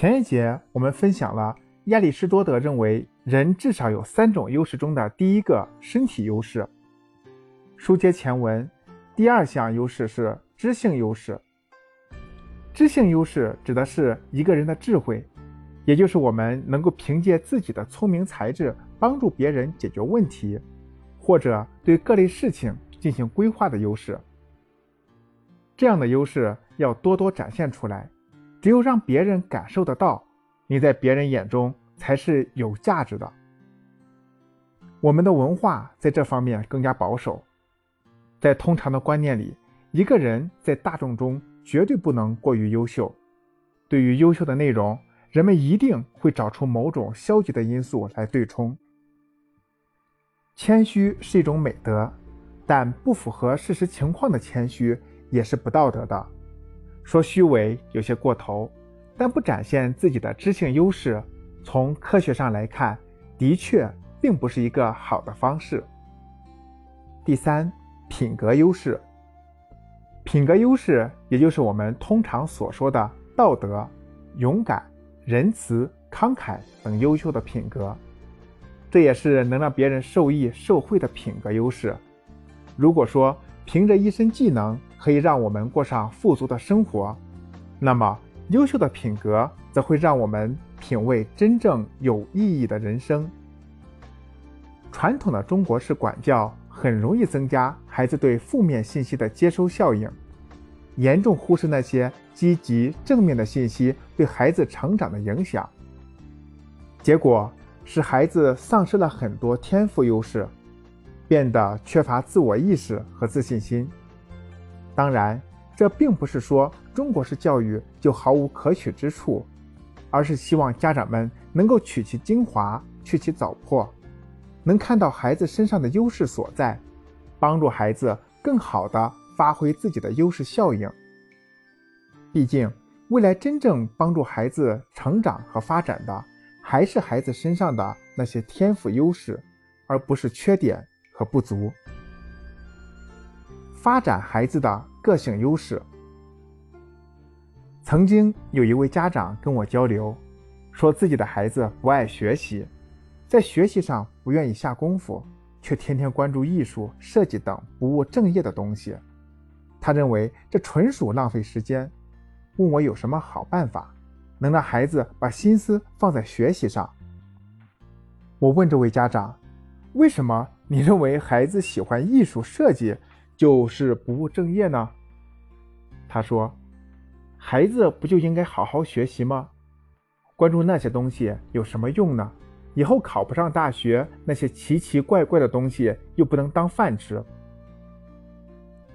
前一节我们分享了亚里士多德认为人至少有三种优势中的第一个身体优势。书接前文，第二项优势是知性优势。知性优势指的是一个人的智慧，也就是我们能够凭借自己的聪明才智帮助别人解决问题，或者对各类事情进行规划的优势。这样的优势要多多展现出来。只有让别人感受得到，你在别人眼中才是有价值的。我们的文化在这方面更加保守，在通常的观念里，一个人在大众中绝对不能过于优秀。对于优秀的内容，人们一定会找出某种消极的因素来对冲。谦虚是一种美德，但不符合事实情况的谦虚也是不道德的。说虚伪有些过头，但不展现自己的知性优势，从科学上来看，的确并不是一个好的方式。第三，品格优势。品格优势，也就是我们通常所说的道德、勇敢、仁慈、慷慨等优秀的品格，这也是能让别人受益受惠的品格优势。如果说凭着一身技能，可以让我们过上富足的生活，那么优秀的品格则会让我们品味真正有意义的人生。传统的中国式管教很容易增加孩子对负面信息的接收效应，严重忽视那些积极正面的信息对孩子成长的影响，结果使孩子丧失了很多天赋优势，变得缺乏自我意识和自信心。当然，这并不是说中国式教育就毫无可取之处，而是希望家长们能够取其精华，去其糟粕，能看到孩子身上的优势所在，帮助孩子更好地发挥自己的优势效应。毕竟，未来真正帮助孩子成长和发展的，还是孩子身上的那些天赋优势，而不是缺点和不足。发展孩子的个性优势。曾经有一位家长跟我交流，说自己的孩子不爱学习，在学习上不愿意下功夫，却天天关注艺术、设计等不务正业的东西。他认为这纯属浪费时间，问我有什么好办法，能让孩子把心思放在学习上。我问这位家长，为什么你认为孩子喜欢艺术设计？就是不务正业呢？他说：“孩子不就应该好好学习吗？关注那些东西有什么用呢？以后考不上大学，那些奇奇怪怪的东西又不能当饭吃。”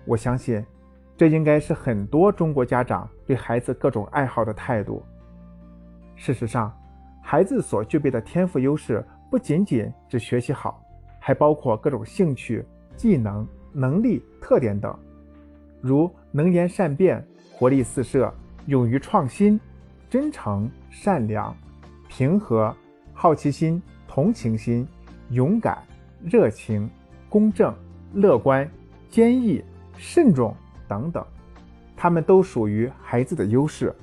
我相信，这应该是很多中国家长对孩子各种爱好的态度。事实上，孩子所具备的天赋优势不仅仅只学习好，还包括各种兴趣、技能。能力特点等，如能言善辩、活力四射、勇于创新、真诚、善良、平和、好奇心、同情心、勇敢、热情、公正、乐观、坚毅、慎重等等，他们都属于孩子的优势。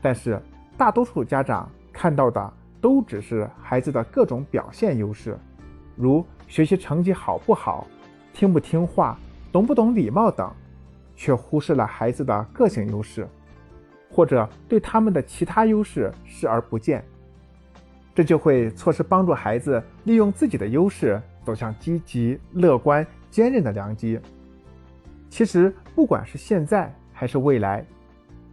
但是，大多数家长看到的都只是孩子的各种表现优势，如学习成绩好不好。听不听话，懂不懂礼貌等，却忽视了孩子的个性优势，或者对他们的其他优势视而不见，这就会错失帮助孩子利用自己的优势走向积极、乐观、坚韧的良机。其实，不管是现在还是未来，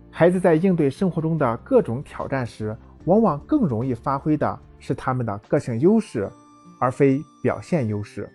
孩子在应对生活中的各种挑战时，往往更容易发挥的是他们的个性优势，而非表现优势。